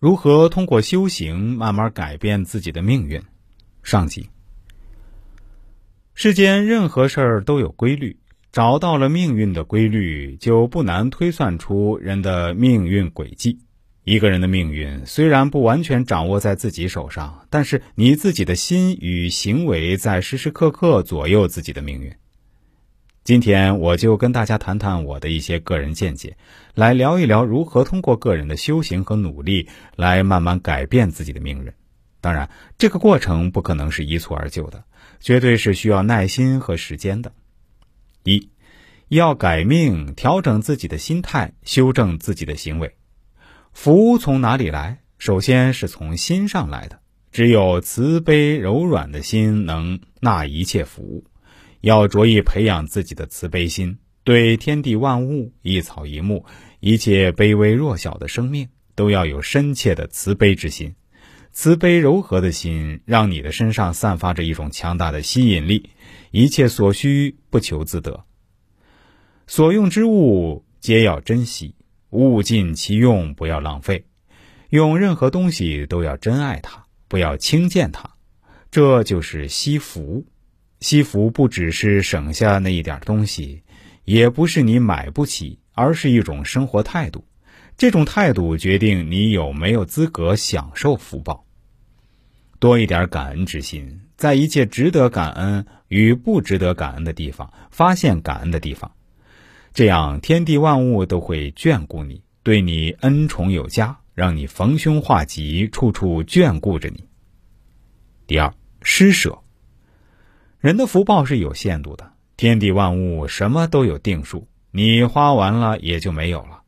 如何通过修行慢慢改变自己的命运？上集。世间任何事儿都有规律，找到了命运的规律，就不难推算出人的命运轨迹。一个人的命运虽然不完全掌握在自己手上，但是你自己的心与行为在时时刻刻左右自己的命运。今天我就跟大家谈谈我的一些个人见解，来聊一聊如何通过个人的修行和努力来慢慢改变自己的命运。当然，这个过程不可能是一蹴而就的，绝对是需要耐心和时间的。一，要改命，调整自己的心态，修正自己的行为。福从哪里来？首先是从心上来的。只有慈悲柔软的心，能纳一切福。要着意培养自己的慈悲心，对天地万物、一草一木、一切卑微弱小的生命，都要有深切的慈悲之心。慈悲柔和的心，让你的身上散发着一种强大的吸引力。一切所需不求自得，所用之物皆要珍惜，物尽其用，不要浪费。用任何东西都要珍爱它，不要轻贱它。这就是惜福。惜福不只是省下那一点东西，也不是你买不起，而是一种生活态度。这种态度决定你有没有资格享受福报。多一点感恩之心，在一切值得感恩与不值得感恩的地方，发现感恩的地方，这样天地万物都会眷顾你，对你恩宠有加，让你逢凶化吉，处处眷顾着你。第二，施舍。人的福报是有限度的，天地万物什么都有定数，你花完了也就没有了。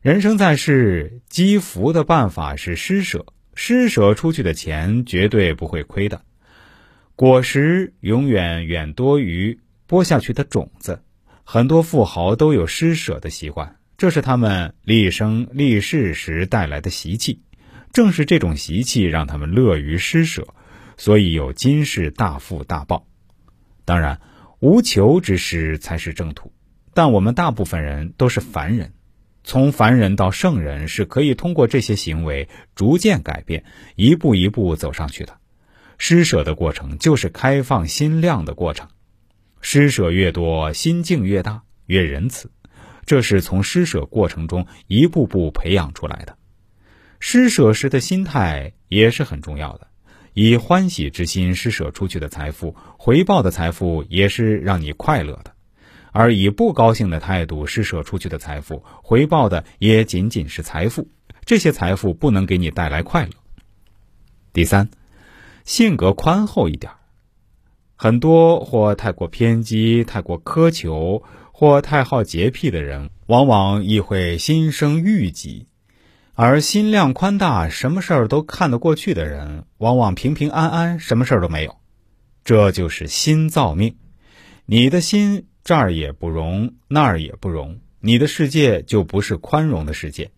人生在世，积福的办法是施舍，施舍出去的钱绝对不会亏的，果实永远远多于播下去的种子。很多富豪都有施舍的习惯，这是他们立生立世时带来的习气。正是这种习气让他们乐于施舍，所以有今世大富大报。当然，无求之施才是正途，但我们大部分人都是凡人，从凡人到圣人是可以通过这些行为逐渐改变，一步一步走上去的。施舍的过程就是开放心量的过程，施舍越多，心境越大，越仁慈，这是从施舍过程中一步步培养出来的。施舍时的心态也是很重要的。以欢喜之心施舍出去的财富，回报的财富也是让你快乐的；而以不高兴的态度施舍出去的财富，回报的也仅仅是财富，这些财富不能给你带来快乐。第三，性格宽厚一点很多或太过偏激、太过苛求或太好洁癖的人，往往亦会心生郁积。而心量宽大、什么事儿都看得过去的人，往往平平安安，什么事儿都没有。这就是心造命。你的心这儿也不容，那儿也不容，你的世界就不是宽容的世界，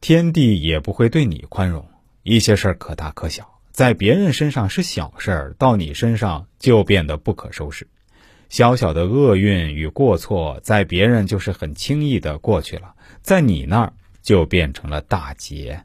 天地也不会对你宽容。一些事儿可大可小，在别人身上是小事儿，到你身上就变得不可收拾。小小的厄运与过错，在别人就是很轻易的过去了，在你那儿。就变成了大劫。